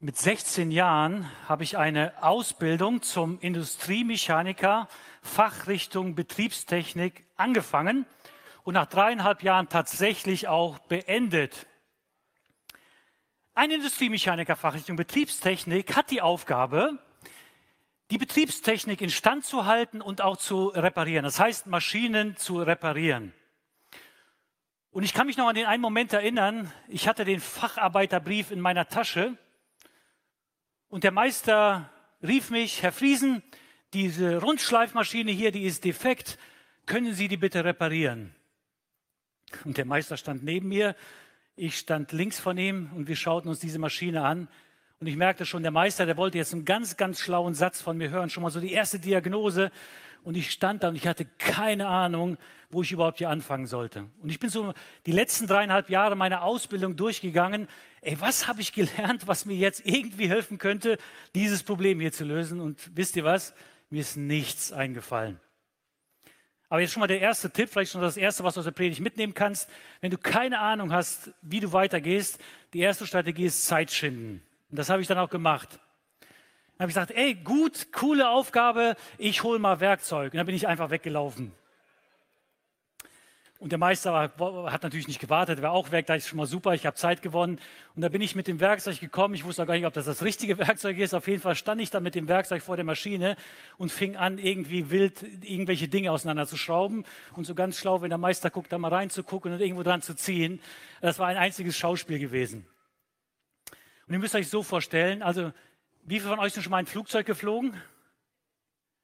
Mit 16 Jahren habe ich eine Ausbildung zum Industriemechaniker Fachrichtung Betriebstechnik angefangen und nach dreieinhalb Jahren tatsächlich auch beendet. Ein Industriemechaniker Fachrichtung Betriebstechnik hat die Aufgabe, die Betriebstechnik instand zu halten und auch zu reparieren. Das heißt, Maschinen zu reparieren. Und ich kann mich noch an den einen Moment erinnern, ich hatte den Facharbeiterbrief in meiner Tasche und der Meister rief mich, Herr Friesen, diese Rundschleifmaschine hier, die ist defekt, können Sie die bitte reparieren? Und der Meister stand neben mir, ich stand links von ihm und wir schauten uns diese Maschine an. Und ich merkte schon, der Meister, der wollte jetzt einen ganz, ganz schlauen Satz von mir hören, schon mal so die erste Diagnose. Und ich stand da und ich hatte keine Ahnung, wo ich überhaupt hier anfangen sollte. Und ich bin so die letzten dreieinhalb Jahre meiner Ausbildung durchgegangen. Ey, was habe ich gelernt, was mir jetzt irgendwie helfen könnte, dieses Problem hier zu lösen? Und wisst ihr was? Mir ist nichts eingefallen. Aber jetzt schon mal der erste Tipp, vielleicht schon das erste, was du aus der Predigt mitnehmen kannst. Wenn du keine Ahnung hast, wie du weitergehst, die erste Strategie ist Zeit schinden. Und das habe ich dann auch gemacht. Dann habe ich gesagt, ey, gut, coole Aufgabe, ich hole mal Werkzeug. Und dann bin ich einfach weggelaufen. Und der Meister hat natürlich nicht gewartet, war auch weg, da ist schon mal super, ich habe Zeit gewonnen. Und da bin ich mit dem Werkzeug gekommen. Ich wusste auch gar nicht, ob das das richtige Werkzeug ist. Auf jeden Fall stand ich dann mit dem Werkzeug vor der Maschine und fing an, irgendwie wild irgendwelche Dinge auseinanderzuschrauben. Und so ganz schlau, wenn der Meister guckt, da mal reinzugucken und irgendwo dran zu ziehen. Das war ein einziges Schauspiel gewesen. Und ihr müsst euch so vorstellen, also wie viele von euch sind schon mal ein Flugzeug geflogen?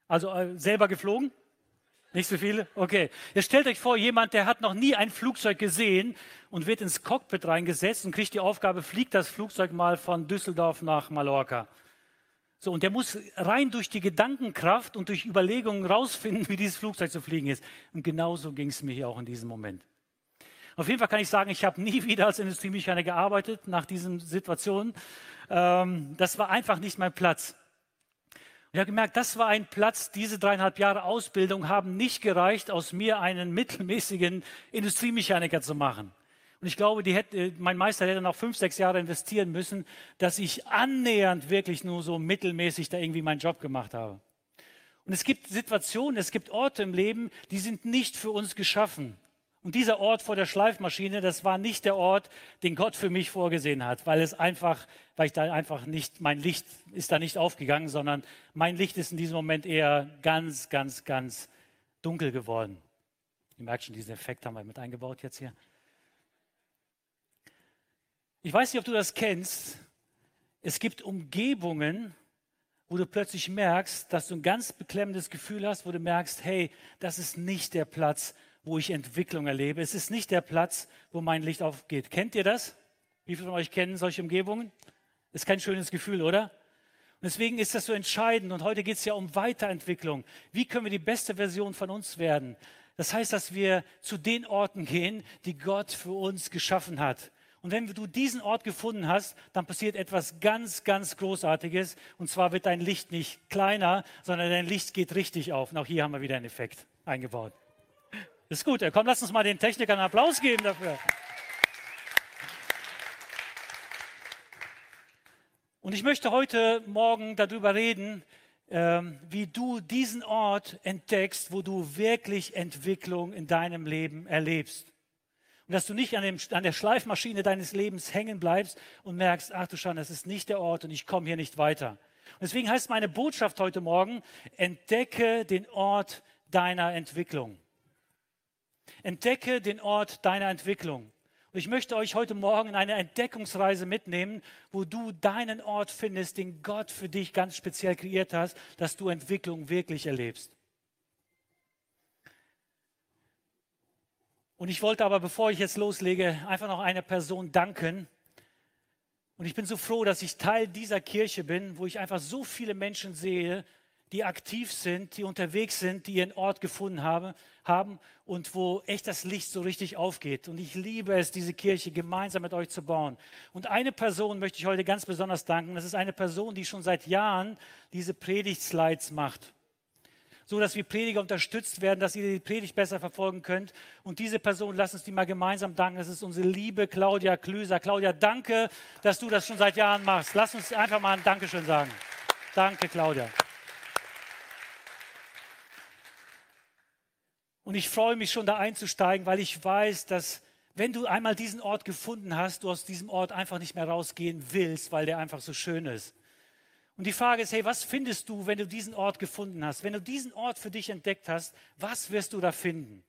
Also äh, selber geflogen? Nicht so viele? Okay. Jetzt stellt euch vor, jemand, der hat noch nie ein Flugzeug gesehen und wird ins Cockpit reingesetzt und kriegt die Aufgabe, fliegt das Flugzeug mal von Düsseldorf nach Mallorca. So, und der muss rein durch die Gedankenkraft und durch Überlegungen rausfinden, wie dieses Flugzeug zu fliegen ist. Und genauso ging es mir hier auch in diesem Moment. Auf jeden Fall kann ich sagen, ich habe nie wieder als Industriemechaniker gearbeitet nach diesen Situationen. Ähm, das war einfach nicht mein Platz. Ich habe gemerkt, das war ein Platz, diese dreieinhalb Jahre Ausbildung haben nicht gereicht, aus mir einen mittelmäßigen Industriemechaniker zu machen. Und ich glaube, hätte, mein Meister hätte noch fünf, sechs Jahre investieren müssen, dass ich annähernd wirklich nur so mittelmäßig da irgendwie meinen Job gemacht habe. Und es gibt Situationen, es gibt Orte im Leben, die sind nicht für uns geschaffen. Und dieser Ort vor der Schleifmaschine, das war nicht der Ort, den Gott für mich vorgesehen hat, weil es einfach, weil ich da einfach nicht, mein Licht ist da nicht aufgegangen, sondern mein Licht ist in diesem Moment eher ganz, ganz, ganz dunkel geworden. Ihr merkt schon, diesen Effekt haben wir mit eingebaut jetzt hier. Ich weiß nicht, ob du das kennst. Es gibt Umgebungen, wo du plötzlich merkst, dass du ein ganz beklemmendes Gefühl hast, wo du merkst, hey, das ist nicht der Platz, wo ich Entwicklung erlebe. Es ist nicht der Platz, wo mein Licht aufgeht. Kennt ihr das? Wie viele von euch kennen solche Umgebungen? Ist kein schönes Gefühl, oder? Und deswegen ist das so entscheidend. Und heute geht es ja um Weiterentwicklung. Wie können wir die beste Version von uns werden? Das heißt, dass wir zu den Orten gehen, die Gott für uns geschaffen hat. Und wenn du diesen Ort gefunden hast, dann passiert etwas ganz, ganz Großartiges. Und zwar wird dein Licht nicht kleiner, sondern dein Licht geht richtig auf. Und auch hier haben wir wieder einen Effekt eingebaut. Ist gut. Komm, lass uns mal den Technikern einen Applaus geben dafür. Und ich möchte heute Morgen darüber reden, ähm, wie du diesen Ort entdeckst, wo du wirklich Entwicklung in deinem Leben erlebst. Und dass du nicht an, dem, an der Schleifmaschine deines Lebens hängen bleibst und merkst, ach du Schande, das ist nicht der Ort und ich komme hier nicht weiter. Und deswegen heißt meine Botschaft heute Morgen, entdecke den Ort deiner Entwicklung. Entdecke den Ort deiner Entwicklung. Und ich möchte euch heute Morgen in eine Entdeckungsreise mitnehmen, wo du deinen Ort findest, den Gott für dich ganz speziell kreiert hat, dass du Entwicklung wirklich erlebst. Und ich wollte aber, bevor ich jetzt loslege, einfach noch einer Person danken. Und ich bin so froh, dass ich Teil dieser Kirche bin, wo ich einfach so viele Menschen sehe, die aktiv sind, die unterwegs sind, die ihren Ort gefunden haben, haben und wo echt das Licht so richtig aufgeht. Und ich liebe es, diese Kirche gemeinsam mit euch zu bauen. Und eine Person möchte ich heute ganz besonders danken. Das ist eine Person, die schon seit Jahren diese Predigtslides macht. so dass wir Prediger unterstützt werden, dass ihr die Predigt besser verfolgen könnt. Und diese Person, lasst uns die mal gemeinsam danken. Das ist unsere liebe Claudia Klüser. Claudia, danke, dass du das schon seit Jahren machst. Lass uns einfach mal ein Dankeschön sagen. Danke, Claudia. Und ich freue mich schon da einzusteigen, weil ich weiß, dass wenn du einmal diesen Ort gefunden hast, du aus diesem Ort einfach nicht mehr rausgehen willst, weil der einfach so schön ist. Und die Frage ist, hey, was findest du, wenn du diesen Ort gefunden hast? Wenn du diesen Ort für dich entdeckt hast, was wirst du da finden?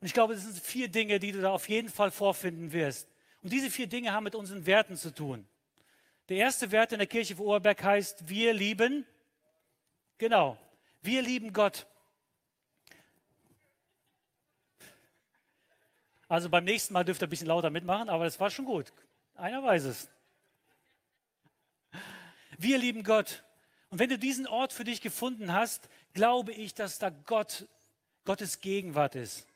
Und ich glaube, das sind vier Dinge, die du da auf jeden Fall vorfinden wirst. Und diese vier Dinge haben mit unseren Werten zu tun. Der erste Wert in der Kirche von Oberberg heißt, wir lieben, genau, wir lieben Gott. Also beim nächsten Mal dürft ihr ein bisschen lauter mitmachen, aber das war schon gut. Einer weiß es. Wir lieben Gott. Und wenn du diesen Ort für dich gefunden hast, glaube ich, dass da Gott, Gottes Gegenwart ist.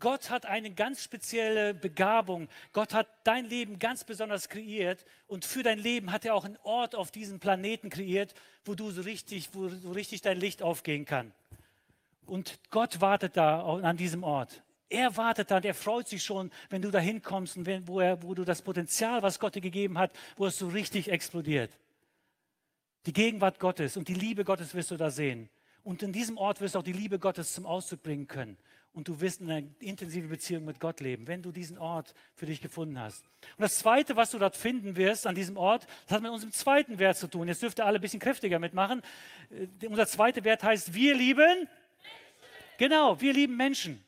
Gott hat eine ganz spezielle Begabung. Gott hat dein Leben ganz besonders kreiert und für dein Leben hat er auch einen Ort auf diesem Planeten kreiert, wo du so richtig, wo so richtig dein Licht aufgehen kann. Und Gott wartet da an diesem Ort. Er wartet da und er freut sich schon, wenn du da hinkommst und wenn, wo, er, wo du das Potenzial, was Gott dir gegeben hat, wo es so richtig explodiert. Die Gegenwart Gottes und die Liebe Gottes wirst du da sehen. Und in diesem Ort wirst du auch die Liebe Gottes zum Ausdruck bringen können. Und du wirst in einer intensiven Beziehung mit Gott leben, wenn du diesen Ort für dich gefunden hast. Und das Zweite, was du dort finden wirst an diesem Ort, das hat mit unserem zweiten Wert zu tun. Jetzt dürft ihr alle ein bisschen kräftiger mitmachen. Äh, unser zweiter Wert heißt, wir lieben. Menschen. Genau, wir lieben Menschen.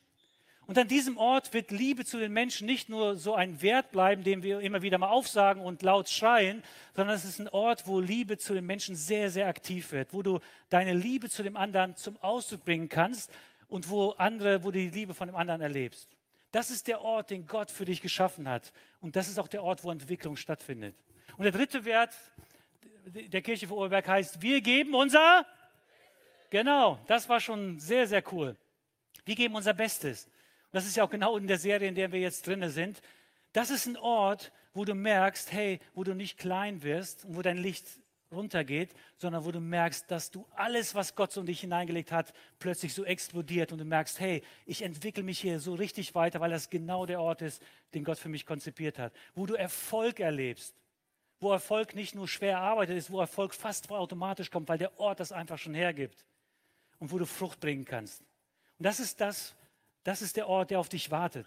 Und an diesem Ort wird Liebe zu den Menschen nicht nur so ein Wert bleiben, den wir immer wieder mal aufsagen und laut schreien, sondern es ist ein Ort, wo Liebe zu den Menschen sehr, sehr aktiv wird, wo du deine Liebe zu dem anderen zum Ausdruck bringen kannst und wo andere, wo du die Liebe von dem anderen erlebst. Das ist der Ort, den Gott für dich geschaffen hat. Und das ist auch der Ort, wo Entwicklung stattfindet. Und der dritte Wert der Kirche von Oberberg heißt, wir geben unser, genau, das war schon sehr, sehr cool. Wir geben unser Bestes das ist ja auch genau in der Serie, in der wir jetzt drin sind, das ist ein Ort, wo du merkst, hey, wo du nicht klein wirst und wo dein Licht runtergeht, sondern wo du merkst, dass du alles, was Gott so in dich hineingelegt hat, plötzlich so explodiert und du merkst, hey, ich entwickle mich hier so richtig weiter, weil das genau der Ort ist, den Gott für mich konzipiert hat. Wo du Erfolg erlebst, wo Erfolg nicht nur schwer erarbeitet ist, wo Erfolg fast automatisch kommt, weil der Ort das einfach schon hergibt und wo du Frucht bringen kannst. Und das ist das, das ist der Ort, der auf dich wartet.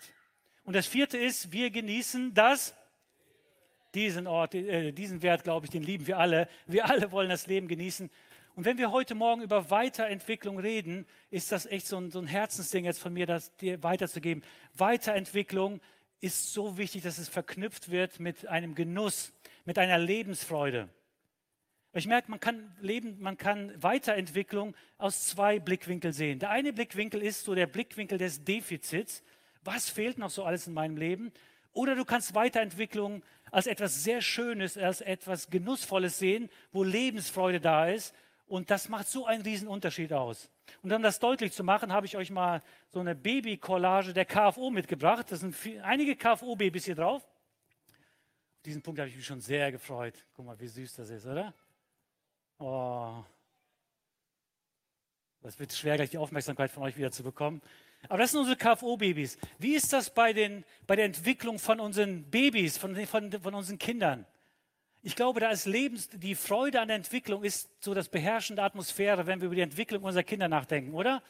Und das vierte ist, wir genießen das, diesen Ort, äh, diesen Wert, glaube ich, den lieben wir alle. Wir alle wollen das Leben genießen. Und wenn wir heute Morgen über Weiterentwicklung reden, ist das echt so ein, so ein Herzensding jetzt von mir, das dir weiterzugeben. Weiterentwicklung ist so wichtig, dass es verknüpft wird mit einem Genuss, mit einer Lebensfreude. Ich merke, man kann Leben, man kann Weiterentwicklung aus zwei Blickwinkeln sehen. Der eine Blickwinkel ist so der Blickwinkel des Defizits. Was fehlt noch so alles in meinem Leben? Oder du kannst Weiterentwicklung als etwas sehr Schönes, als etwas Genussvolles sehen, wo Lebensfreude da ist. Und das macht so einen riesen Unterschied aus. Und um das deutlich zu machen, habe ich euch mal so eine Baby-Collage der KFO mitgebracht. Das sind viel, einige KFO-Babys hier drauf. Auf diesen Punkt habe ich mich schon sehr gefreut. Guck mal, wie süß das ist, oder? Oh. Das wird schwer, gleich die Aufmerksamkeit von euch wieder zu bekommen. Aber das sind unsere KFO-Babys. Wie ist das bei, den, bei der Entwicklung von unseren Babys, von, von, von unseren Kindern? Ich glaube, da ist Lebens, die Freude an der Entwicklung ist so das beherrschende Atmosphäre, wenn wir über die Entwicklung unserer Kinder nachdenken, oder?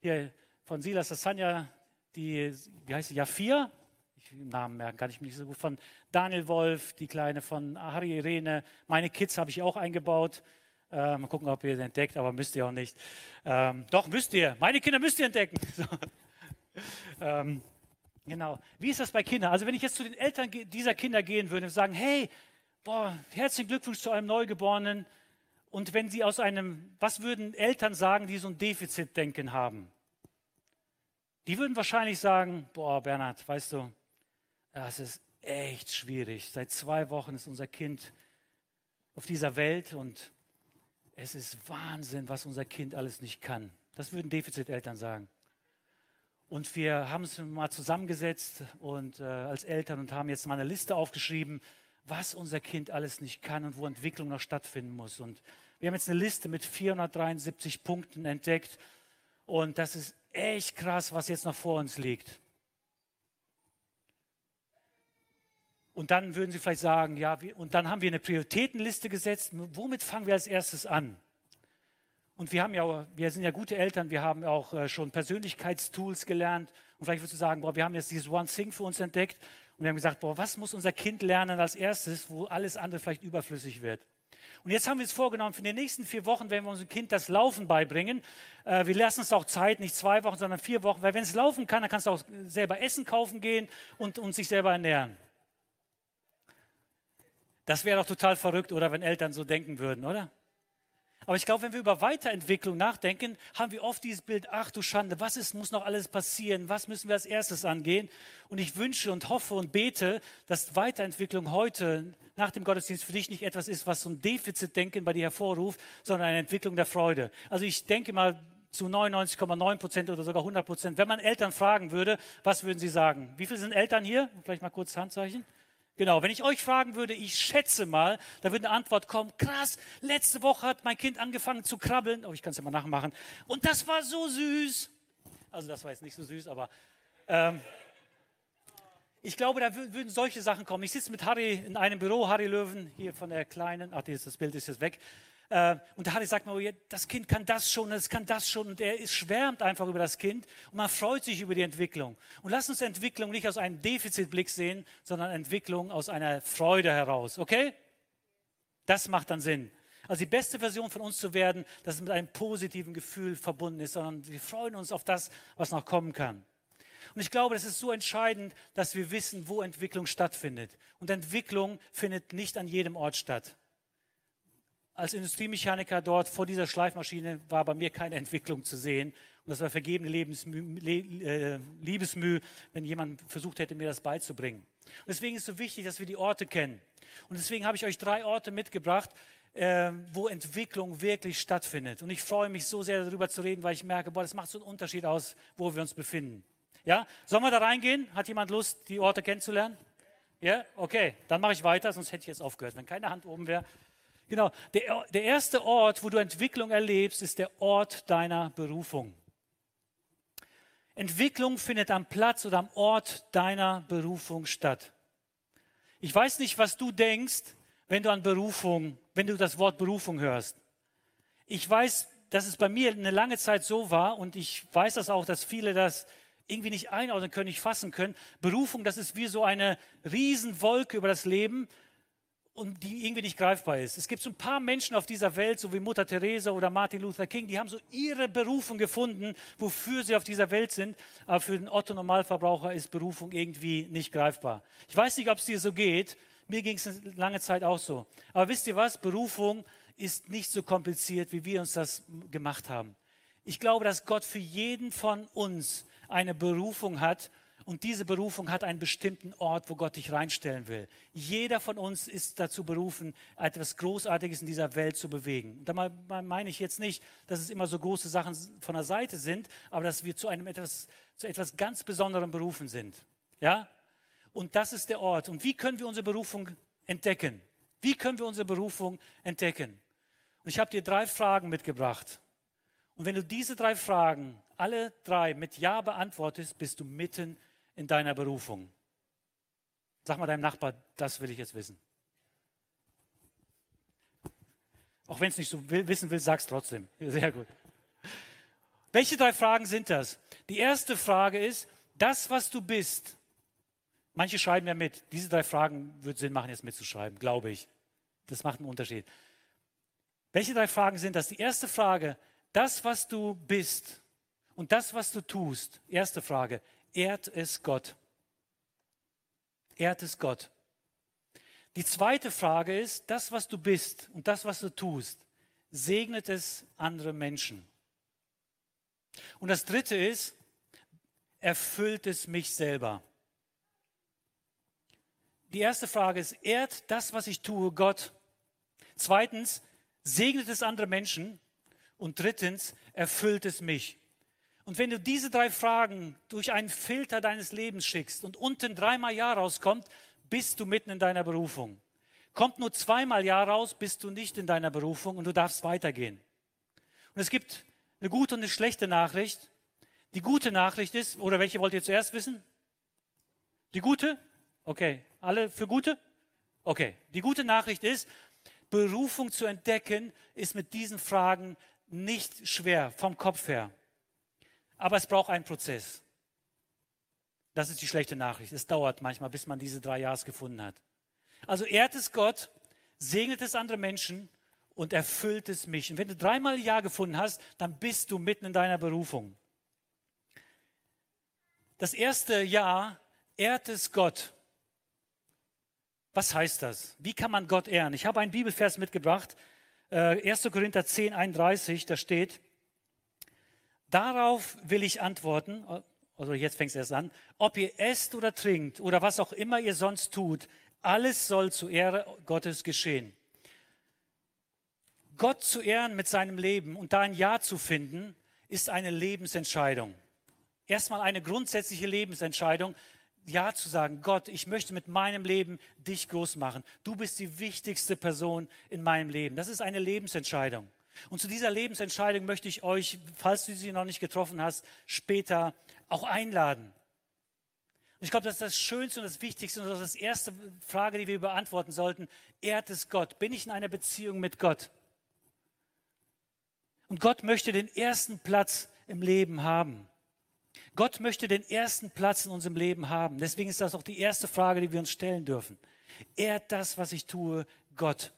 Hier von Silas Sassanja, die, wie heißt sie, Jafir? Ich Namen merken, kann ich mich nicht so gut. Von Daniel Wolf, die Kleine von Harry Irene. Meine Kids habe ich auch eingebaut. Äh, mal gucken, ob ihr sie entdeckt, aber müsst ihr auch nicht. Ähm, doch, müsst ihr. Meine Kinder müsst ihr entdecken. So. Ähm, genau. Wie ist das bei Kindern? Also wenn ich jetzt zu den Eltern dieser Kinder gehen würde und sagen, hey, boah, herzlichen Glückwunsch zu einem Neugeborenen. Und wenn sie aus einem, was würden Eltern sagen, die so ein Defizitdenken haben? Die würden wahrscheinlich sagen, boah, Bernhard, weißt du, das ist echt schwierig. Seit zwei Wochen ist unser Kind auf dieser Welt und es ist Wahnsinn, was unser Kind alles nicht kann. Das würden Defiziteltern sagen. Und wir haben es mal zusammengesetzt und äh, als Eltern und haben jetzt mal eine Liste aufgeschrieben, was unser Kind alles nicht kann und wo Entwicklung noch stattfinden muss. Und Wir haben jetzt eine Liste mit 473 Punkten entdeckt und das ist echt krass, was jetzt noch vor uns liegt. Und dann würden Sie vielleicht sagen, ja, und dann haben wir eine Prioritätenliste gesetzt. Womit fangen wir als erstes an? Und wir haben ja, wir sind ja gute Eltern, wir haben auch äh, schon Persönlichkeitstools gelernt. Und vielleicht würdest du sagen, boah, wir haben jetzt dieses One Thing für uns entdeckt. Und wir haben gesagt, boah, was muss unser Kind lernen als erstes, wo alles andere vielleicht überflüssig wird? Und jetzt haben wir uns vorgenommen, für die nächsten vier Wochen werden wir unserem Kind das Laufen beibringen. Äh, wir lassen es auch Zeit, nicht zwei Wochen, sondern vier Wochen, weil wenn es laufen kann, dann kannst du auch selber Essen kaufen gehen und, und sich selber ernähren. Das wäre doch total verrückt, oder wenn Eltern so denken würden, oder? Aber ich glaube, wenn wir über Weiterentwicklung nachdenken, haben wir oft dieses Bild, ach du Schande, was ist, muss noch alles passieren? Was müssen wir als erstes angehen? Und ich wünsche und hoffe und bete, dass Weiterentwicklung heute nach dem Gottesdienst für dich nicht etwas ist, was so ein Defizitdenken bei dir hervorruft, sondern eine Entwicklung der Freude. Also ich denke mal, zu 99,9 Prozent oder sogar 100 Prozent. Wenn man Eltern fragen würde, was würden sie sagen? Wie viele sind Eltern hier? Vielleicht mal kurz Handzeichen. Genau, wenn ich euch fragen würde, ich schätze mal, da würde eine Antwort kommen, krass, letzte Woche hat mein Kind angefangen zu krabbeln. Oh, ich kann es ja mal nachmachen. Und das war so süß. Also das war jetzt nicht so süß, aber ähm, ich glaube, da würden solche Sachen kommen. Ich sitze mit Harry in einem Büro, Harry Löwen, hier von der Kleinen, ach, das Bild ist jetzt weg. Äh, und der Harry sagt mir, das Kind kann das schon, es kann das schon. Und er schwärmt einfach über das Kind und man freut sich über die Entwicklung. Und lass uns Entwicklung nicht aus einem Defizitblick sehen, sondern Entwicklung aus einer Freude heraus. Okay? Das macht dann Sinn. Also die beste Version von uns zu werden, dass es mit einem positiven Gefühl verbunden ist, sondern wir freuen uns auf das, was noch kommen kann. Und ich glaube, es ist so entscheidend, dass wir wissen, wo Entwicklung stattfindet. Und Entwicklung findet nicht an jedem Ort statt als Industriemechaniker dort vor dieser Schleifmaschine war bei mir keine Entwicklung zu sehen. Und das war vergebene Lebensmüh, äh, Liebesmüh, wenn jemand versucht hätte, mir das beizubringen. Und deswegen ist es so wichtig, dass wir die Orte kennen. Und deswegen habe ich euch drei Orte mitgebracht, äh, wo Entwicklung wirklich stattfindet. Und ich freue mich so sehr darüber zu reden, weil ich merke, boah, das macht so einen Unterschied aus, wo wir uns befinden. Ja, sollen wir da reingehen? Hat jemand Lust, die Orte kennenzulernen? Ja, okay, dann mache ich weiter, sonst hätte ich jetzt aufgehört. Wenn keine Hand oben wäre, Genau, der, der erste Ort, wo du Entwicklung erlebst, ist der Ort deiner Berufung. Entwicklung findet am Platz oder am Ort deiner Berufung statt. Ich weiß nicht, was du denkst, wenn du an Berufung, wenn du das Wort Berufung hörst. Ich weiß, dass es bei mir eine lange Zeit so war und ich weiß das auch, dass viele das irgendwie nicht einordnen können, nicht fassen können. Berufung, das ist wie so eine Riesenwolke über das Leben und die irgendwie nicht greifbar ist. Es gibt so ein paar Menschen auf dieser Welt, so wie Mutter Teresa oder Martin Luther King, die haben so ihre Berufung gefunden, wofür sie auf dieser Welt sind. Aber für den Otto Normalverbraucher ist Berufung irgendwie nicht greifbar. Ich weiß nicht, ob es dir so geht. Mir ging es lange Zeit auch so. Aber wisst ihr was? Berufung ist nicht so kompliziert, wie wir uns das gemacht haben. Ich glaube, dass Gott für jeden von uns eine Berufung hat und diese Berufung hat einen bestimmten Ort, wo Gott dich reinstellen will. Jeder von uns ist dazu berufen, etwas Großartiges in dieser Welt zu bewegen. Da meine ich jetzt nicht, dass es immer so große Sachen von der Seite sind, aber dass wir zu einem etwas, zu etwas ganz Besonderem berufen sind. Ja? Und das ist der Ort. Und wie können wir unsere Berufung entdecken? Wie können wir unsere Berufung entdecken? Und ich habe dir drei Fragen mitgebracht. Und wenn du diese drei Fragen, alle drei mit Ja beantwortest, bist du mitten in deiner Berufung? Sag mal deinem Nachbar, das will ich jetzt wissen. Auch wenn es nicht so will, wissen will, sag's trotzdem. Sehr gut. Welche drei Fragen sind das? Die erste Frage ist, das, was du bist. Manche schreiben ja mit. Diese drei Fragen würde Sinn machen, jetzt mitzuschreiben, glaube ich. Das macht einen Unterschied. Welche drei Fragen sind das? Die erste Frage, das, was du bist und das, was du tust. Erste Frage, ehrt es Gott. Ehrt es Gott. Die zweite Frage ist, das, was du bist und das, was du tust, segnet es andere Menschen. Und das dritte ist, erfüllt es mich selber. Die erste Frage ist, ehrt das, was ich tue, Gott? Zweitens, segnet es andere Menschen? Und drittens, erfüllt es mich? Und wenn du diese drei Fragen durch einen Filter deines Lebens schickst und unten dreimal Ja rauskommt, bist du mitten in deiner Berufung. Kommt nur zweimal Ja raus, bist du nicht in deiner Berufung und du darfst weitergehen. Und es gibt eine gute und eine schlechte Nachricht. Die gute Nachricht ist, oder welche wollt ihr zuerst wissen? Die gute? Okay. Alle für gute? Okay. Die gute Nachricht ist, Berufung zu entdecken, ist mit diesen Fragen nicht schwer vom Kopf her. Aber es braucht einen Prozess. Das ist die schlechte Nachricht. Es dauert manchmal, bis man diese drei Jahre gefunden hat. Also ehrt es Gott, segnet es andere Menschen und erfüllt es mich. Und wenn du dreimal Ja gefunden hast, dann bist du mitten in deiner Berufung. Das erste Ja, ehrt es Gott. Was heißt das? Wie kann man Gott ehren? Ich habe einen Bibelvers mitgebracht, 1. Äh, Korinther 10, 31, da steht, darauf will ich antworten, also jetzt fängt es erst an, ob ihr esst oder trinkt oder was auch immer ihr sonst tut, alles soll zur Ehre Gottes geschehen. Gott zu ehren mit seinem Leben und da ein Ja zu finden, ist eine Lebensentscheidung. Erstmal eine grundsätzliche Lebensentscheidung, Ja zu sagen, Gott, ich möchte mit meinem Leben dich groß machen. Du bist die wichtigste Person in meinem Leben. Das ist eine Lebensentscheidung. Und zu dieser Lebensentscheidung möchte ich euch, falls du sie noch nicht getroffen hast, später auch einladen. Und ich glaube, das ist das Schönste und das Wichtigste und das ist die erste Frage, die wir beantworten sollten. Ehrt es Gott? Bin ich in einer Beziehung mit Gott? Und Gott möchte den ersten Platz im Leben haben. Gott möchte den ersten Platz in unserem Leben haben. Deswegen ist das auch die erste Frage, die wir uns stellen dürfen. Ehrt das, was ich tue, Gott?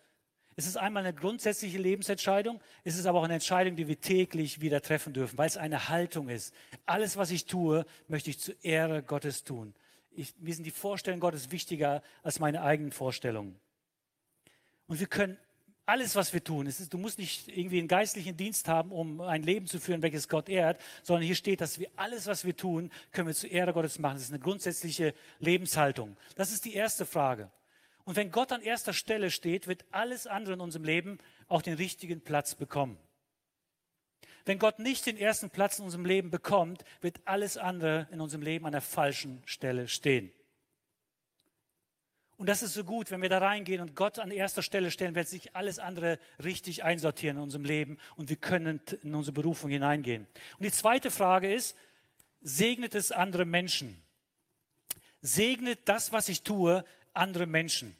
Es ist einmal eine grundsätzliche Lebensentscheidung, es ist aber auch eine Entscheidung, die wir täglich wieder treffen dürfen, weil es eine Haltung ist. Alles, was ich tue, möchte ich zur Ehre Gottes tun. Ich, mir sind die Vorstellungen Gottes wichtiger als meine eigenen Vorstellungen. Und wir können alles, was wir tun, ist, du musst nicht irgendwie einen geistlichen Dienst haben, um ein Leben zu führen, welches Gott ehrt, sondern hier steht, dass wir alles, was wir tun, können wir zur Ehre Gottes machen. Das ist eine grundsätzliche Lebenshaltung. Das ist die erste Frage. Und wenn Gott an erster Stelle steht, wird alles andere in unserem Leben auch den richtigen Platz bekommen. Wenn Gott nicht den ersten Platz in unserem Leben bekommt, wird alles andere in unserem Leben an der falschen Stelle stehen. Und das ist so gut, wenn wir da reingehen und Gott an erster Stelle stellen, wird sich alles andere richtig einsortieren in unserem Leben und wir können in unsere Berufung hineingehen. Und die zweite Frage ist, segnet es andere Menschen? Segnet das, was ich tue, andere Menschen?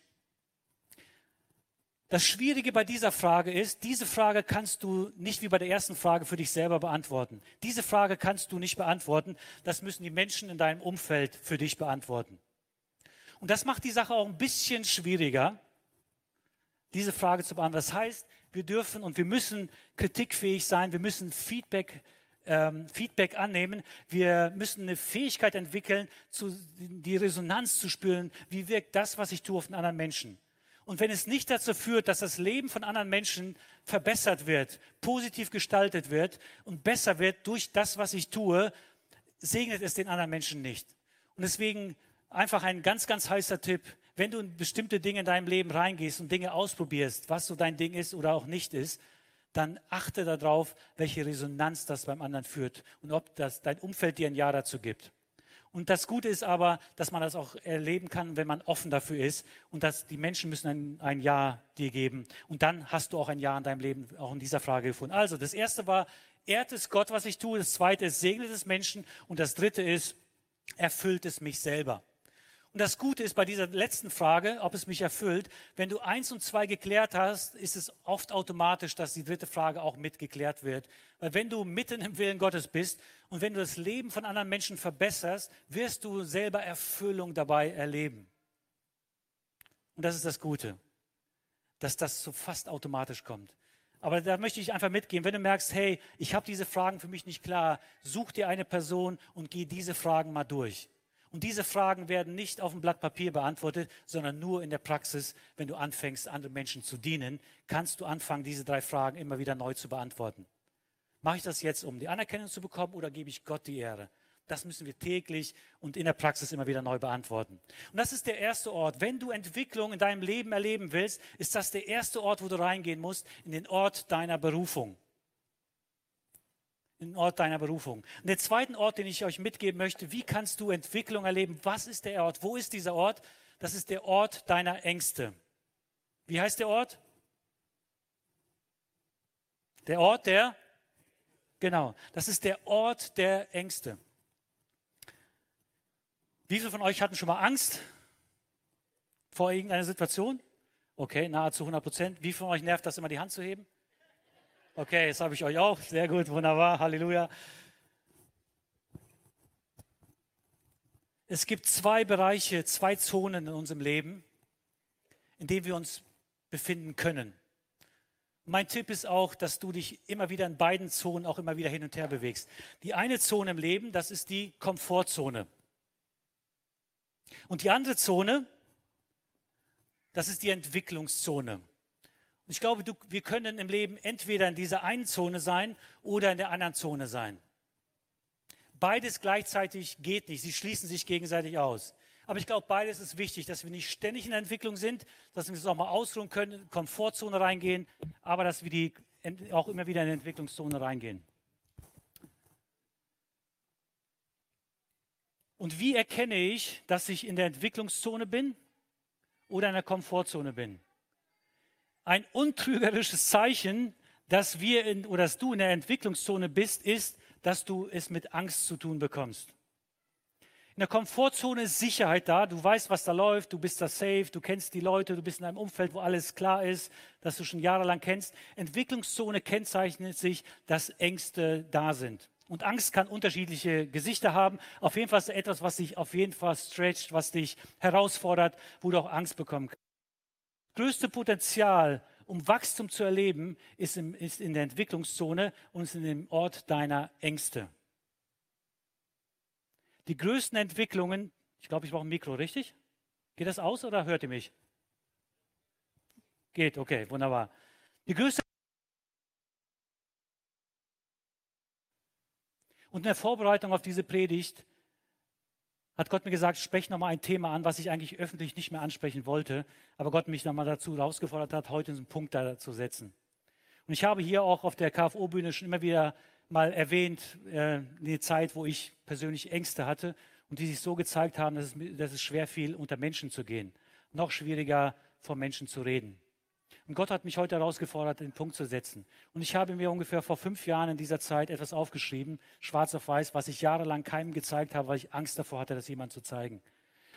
Das Schwierige bei dieser Frage ist, diese Frage kannst du nicht wie bei der ersten Frage für dich selber beantworten. Diese Frage kannst du nicht beantworten. Das müssen die Menschen in deinem Umfeld für dich beantworten. Und das macht die Sache auch ein bisschen schwieriger, diese Frage zu beantworten. Das heißt, wir dürfen und wir müssen kritikfähig sein, wir müssen Feedback ähm, Feedback annehmen. Wir müssen eine Fähigkeit entwickeln, zu, die Resonanz zu spüren. Wie wirkt das, was ich tue, auf einen anderen Menschen? Und wenn es nicht dazu führt, dass das Leben von anderen Menschen verbessert wird, positiv gestaltet wird und besser wird durch das, was ich tue, segnet es den anderen Menschen nicht. Und deswegen einfach ein ganz, ganz heißer Tipp. Wenn du in bestimmte Dinge in deinem Leben reingehst und Dinge ausprobierst, was so dein Ding ist oder auch nicht ist, dann achte darauf, welche Resonanz das beim anderen führt und ob das dein Umfeld dir ein Ja dazu gibt. Und das Gute ist aber, dass man das auch erleben kann, wenn man offen dafür ist und dass die Menschen müssen ein, ein Ja dir geben. Und dann hast du auch ein Ja in deinem Leben, auch in dieser Frage gefunden. Also das erste war, ehrt es Gott, was ich tue. Das zweite ist, segnet es Menschen. Und das dritte ist, erfüllt es mich selber. Und das Gute ist bei dieser letzten Frage, ob es mich erfüllt, wenn du eins und zwei geklärt hast, ist es oft automatisch, dass die dritte Frage auch mitgeklärt wird. Weil wenn du mitten im Willen Gottes bist und wenn du das Leben von anderen Menschen verbesserst, wirst du selber Erfüllung dabei erleben. Und das ist das Gute, dass das so fast automatisch kommt. Aber da möchte ich einfach mitgehen, wenn du merkst, hey, ich habe diese Fragen für mich nicht klar, such dir eine Person und geh diese Fragen mal durch. Und diese Fragen werden nicht auf dem Blatt Papier beantwortet, sondern nur in der Praxis, wenn du anfängst, anderen Menschen zu dienen, kannst du anfangen, diese drei Fragen immer wieder neu zu beantworten. Mache ich das jetzt, um die Anerkennung zu bekommen oder gebe ich Gott die Ehre? Das müssen wir täglich und in der Praxis immer wieder neu beantworten. Und das ist der erste Ort. Wenn du Entwicklung in deinem Leben erleben willst, ist das der erste Ort, wo du reingehen musst, in den Ort deiner Berufung den Ort deiner Berufung. Und der zweite Ort, den ich euch mitgeben möchte, wie kannst du Entwicklung erleben? Was ist der Ort? Wo ist dieser Ort? Das ist der Ort deiner Ängste. Wie heißt der Ort? Der Ort der, genau, das ist der Ort der Ängste. Wie viele von euch hatten schon mal Angst vor irgendeiner Situation? Okay, nahezu 100 Prozent. Wie viele von euch nervt das immer, die Hand zu heben? Okay, jetzt habe ich euch auch. Sehr gut, wunderbar, Halleluja. Es gibt zwei Bereiche, zwei Zonen in unserem Leben, in denen wir uns befinden können. Mein Tipp ist auch, dass du dich immer wieder in beiden Zonen auch immer wieder hin und her bewegst. Die eine Zone im Leben, das ist die Komfortzone. Und die andere Zone, das ist die Entwicklungszone. Ich glaube, du, wir können im Leben entweder in dieser einen Zone sein oder in der anderen Zone sein. Beides gleichzeitig geht nicht. Sie schließen sich gegenseitig aus. Aber ich glaube, beides ist wichtig, dass wir nicht ständig in der Entwicklung sind, dass wir uns auch mal ausruhen können, Komfortzone reingehen, aber dass wir die auch immer wieder in die Entwicklungszone reingehen. Und wie erkenne ich, dass ich in der Entwicklungszone bin oder in der Komfortzone bin? Ein untrügerisches Zeichen, dass wir in, oder dass du in der Entwicklungszone bist, ist, dass du es mit Angst zu tun bekommst. In der Komfortzone ist Sicherheit da. Du weißt, was da läuft. Du bist da safe. Du kennst die Leute. Du bist in einem Umfeld, wo alles klar ist, das du schon jahrelang kennst. Entwicklungszone kennzeichnet sich, dass Ängste da sind. Und Angst kann unterschiedliche Gesichter haben. Auf jeden Fall ist etwas, was dich auf jeden Fall stretcht, was dich herausfordert, wo du auch Angst bekommen kannst. Größte Potenzial, um Wachstum zu erleben, ist, im, ist in der Entwicklungszone und ist in dem Ort deiner Ängste. Die größten Entwicklungen, ich glaube, ich brauche ein Mikro, richtig? Geht das aus oder hört ihr mich? Geht, okay, wunderbar. Die größte Und in der Vorbereitung auf diese Predigt hat Gott mir gesagt, sprech nochmal ein Thema an, was ich eigentlich öffentlich nicht mehr ansprechen wollte, aber Gott mich nochmal dazu herausgefordert hat, heute einen Punkt da zu setzen. Und ich habe hier auch auf der KFO-Bühne schon immer wieder mal erwähnt, äh, eine Zeit, wo ich persönlich Ängste hatte und die sich so gezeigt haben, dass es, dass es schwer fiel, unter Menschen zu gehen. Noch schwieriger, vor Menschen zu reden. Und Gott hat mich heute herausgefordert, den Punkt zu setzen. Und ich habe mir ungefähr vor fünf Jahren in dieser Zeit etwas aufgeschrieben, schwarz auf weiß, was ich jahrelang keinem gezeigt habe, weil ich Angst davor hatte, das jemand zu zeigen.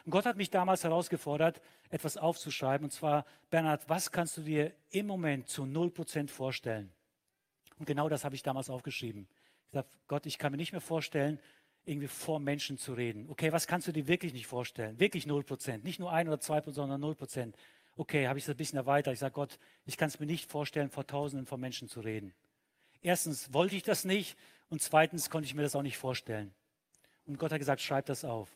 Und Gott hat mich damals herausgefordert, etwas aufzuschreiben. Und zwar, Bernhard, was kannst du dir im Moment zu 0% vorstellen? Und genau das habe ich damals aufgeschrieben. Ich sage, Gott, ich kann mir nicht mehr vorstellen, irgendwie vor Menschen zu reden. Okay, was kannst du dir wirklich nicht vorstellen? Wirklich 0%. Nicht nur 1 oder 2%, sondern 0%. Okay, habe ich es ein bisschen erweitert. Ich sage, Gott, ich kann es mir nicht vorstellen, vor Tausenden von Menschen zu reden. Erstens wollte ich das nicht und zweitens konnte ich mir das auch nicht vorstellen. Und Gott hat gesagt, schreib das auf.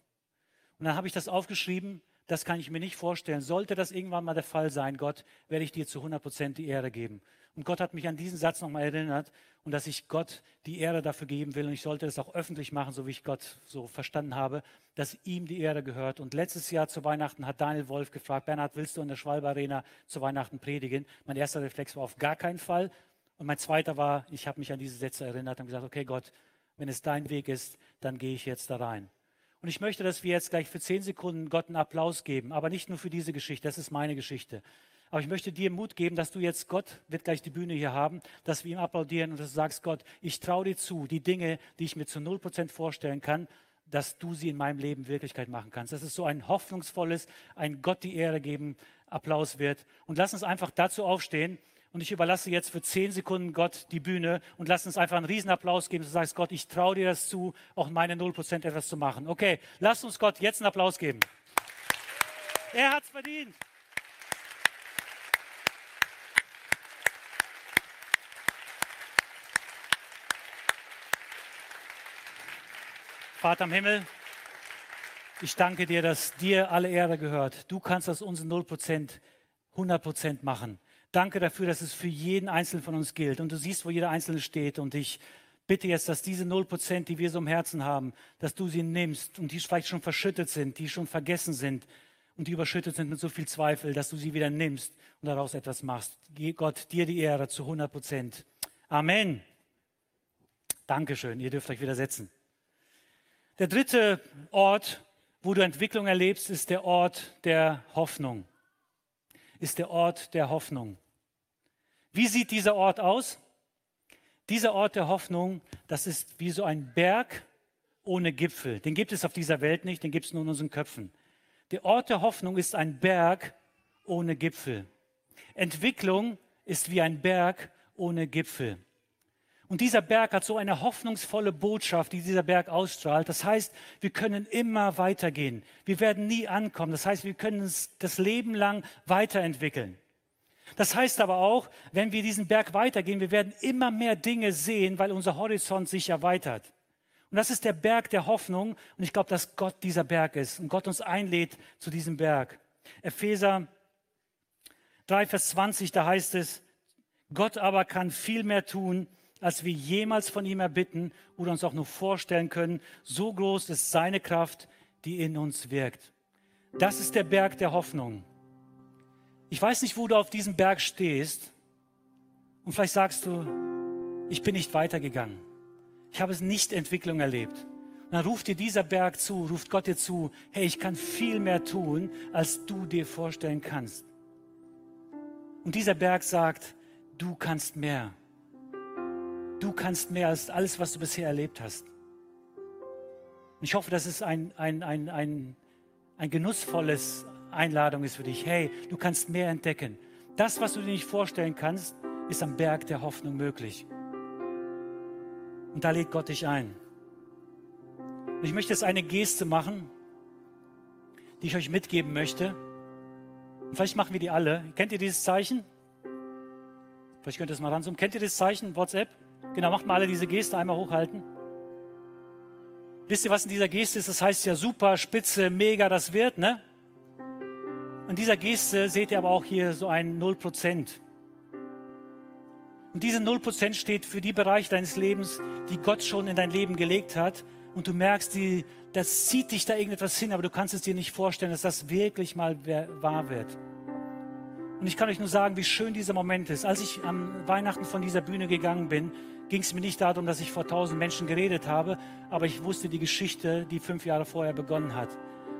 Und dann habe ich das aufgeschrieben, das kann ich mir nicht vorstellen. Sollte das irgendwann mal der Fall sein, Gott, werde ich dir zu 100 Prozent die Ehre geben. Und Gott hat mich an diesen Satz nochmal erinnert und dass ich Gott die Ehre dafür geben will. Und ich sollte es auch öffentlich machen, so wie ich Gott so verstanden habe, dass ihm die Ehre gehört. Und letztes Jahr zu Weihnachten hat Daniel Wolf gefragt, Bernhard, willst du in der Schwalbe Arena zu Weihnachten predigen? Mein erster Reflex war auf gar keinen Fall. Und mein zweiter war, ich habe mich an diese Sätze erinnert und gesagt, okay Gott, wenn es dein Weg ist, dann gehe ich jetzt da rein. Und ich möchte, dass wir jetzt gleich für zehn Sekunden Gott einen Applaus geben, aber nicht nur für diese Geschichte, das ist meine Geschichte. Aber ich möchte dir Mut geben, dass du jetzt, Gott wird gleich die Bühne hier haben, dass wir ihm applaudieren und dass du sagst, Gott, ich traue dir zu, die Dinge, die ich mir zu 0% vorstellen kann, dass du sie in meinem Leben Wirklichkeit machen kannst. Das ist so ein hoffnungsvolles, ein Gott die Ehre geben, Applaus wird. Und lass uns einfach dazu aufstehen. Und ich überlasse jetzt für zehn Sekunden Gott die Bühne und lass uns einfach einen Riesenapplaus geben. Du sagst, Gott, ich traue dir das zu, auch meine 0% etwas zu machen. Okay, lass uns Gott jetzt einen Applaus geben. Er hat es verdient. Vater im Himmel, ich danke dir, dass dir alle Ehre gehört. Du kannst aus uns 0% 100% machen. Danke dafür, dass es für jeden Einzelnen von uns gilt. Und du siehst, wo jeder Einzelne steht. Und ich bitte jetzt, dass diese 0%, die wir so im Herzen haben, dass du sie nimmst und die vielleicht schon verschüttet sind, die schon vergessen sind und die überschüttet sind mit so viel Zweifel, dass du sie wieder nimmst und daraus etwas machst. Gott, dir die Ehre zu 100%. Amen. Dankeschön. Ihr dürft euch wieder setzen. Der dritte Ort, wo du Entwicklung erlebst, ist der Ort der Hoffnung. ist der Ort der Hoffnung. Wie sieht dieser Ort aus? Dieser Ort der Hoffnung, das ist wie so ein Berg ohne Gipfel. Den gibt es auf dieser Welt nicht, den gibt es nur in unseren Köpfen. Der Ort der Hoffnung ist ein Berg ohne Gipfel. Entwicklung ist wie ein Berg ohne Gipfel. Und dieser Berg hat so eine hoffnungsvolle Botschaft, die dieser Berg ausstrahlt. Das heißt, wir können immer weitergehen. Wir werden nie ankommen. Das heißt, wir können uns das Leben lang weiterentwickeln. Das heißt aber auch, wenn wir diesen Berg weitergehen, wir werden immer mehr Dinge sehen, weil unser Horizont sich erweitert. Und das ist der Berg der Hoffnung. Und ich glaube, dass Gott dieser Berg ist und Gott uns einlädt zu diesem Berg. Epheser 3, Vers 20, da heißt es, Gott aber kann viel mehr tun, als wir jemals von ihm erbitten oder uns auch nur vorstellen können. So groß ist seine Kraft, die in uns wirkt. Das ist der Berg der Hoffnung. Ich weiß nicht, wo du auf diesem Berg stehst. Und vielleicht sagst du, ich bin nicht weitergegangen. Ich habe es nicht Entwicklung erlebt. Und dann ruft dir dieser Berg zu, ruft Gott dir zu, hey, ich kann viel mehr tun, als du dir vorstellen kannst. Und dieser Berg sagt, du kannst mehr. Du kannst mehr als alles, was du bisher erlebt hast. Und ich hoffe, dass es ein, ein, ein, ein, ein genussvolles Einladung ist für dich. Hey, du kannst mehr entdecken. Das, was du dir nicht vorstellen kannst, ist am Berg der Hoffnung möglich. Und da lädt Gott dich ein. Und ich möchte jetzt eine Geste machen, die ich euch mitgeben möchte. Und vielleicht machen wir die alle. Kennt ihr dieses Zeichen? Vielleicht könnt ihr es mal ranzoomen. Kennt ihr das Zeichen WhatsApp? Genau, macht mal alle diese Geste einmal hochhalten. Wisst ihr, was in dieser Geste ist? Das heißt ja super, spitze, mega, das wird, ne? In dieser Geste seht ihr aber auch hier so ein 0%. Und diese 0% steht für die Bereiche deines Lebens, die Gott schon in dein Leben gelegt hat. Und du merkst, die, das zieht dich da irgendetwas hin, aber du kannst es dir nicht vorstellen, dass das wirklich mal wahr wird. Und ich kann euch nur sagen, wie schön dieser Moment ist. Als ich am Weihnachten von dieser Bühne gegangen bin, ging es mir nicht darum, dass ich vor tausend Menschen geredet habe, aber ich wusste die Geschichte, die fünf Jahre vorher begonnen hat.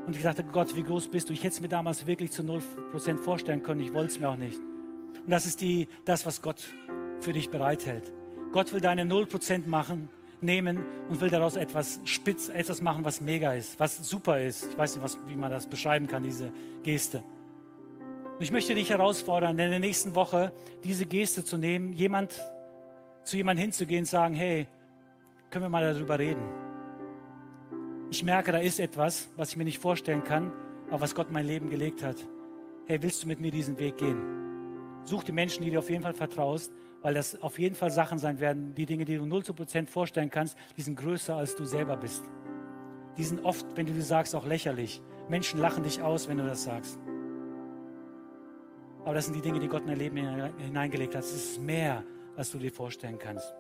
Und ich dachte, Gott, wie groß bist du? Ich hätte es mir damals wirklich zu null Prozent vorstellen können. Ich wollte es mir auch nicht. Und das ist die, das, was Gott für dich bereithält. Gott will deine null Prozent machen, nehmen und will daraus etwas spitz, etwas machen, was mega ist, was super ist. Ich weiß nicht, was, wie man das beschreiben kann, diese Geste. Und ich möchte dich herausfordern, in der nächsten Woche diese Geste zu nehmen, jemand, zu jemandem hinzugehen und sagen, hey, können wir mal darüber reden? Ich merke, da ist etwas, was ich mir nicht vorstellen kann, aber was Gott in mein Leben gelegt hat. Hey, willst du mit mir diesen Weg gehen? Such die Menschen, die du auf jeden Fall vertraust, weil das auf jeden Fall Sachen sein werden, die Dinge, die du 0 zu Prozent vorstellen kannst, die sind größer, als du selber bist. Die sind oft, wenn du die sagst, auch lächerlich. Menschen lachen dich aus, wenn du das sagst. Aber das sind die Dinge, die Gott in dein Leben hineingelegt hat. Es ist mehr, als du dir vorstellen kannst.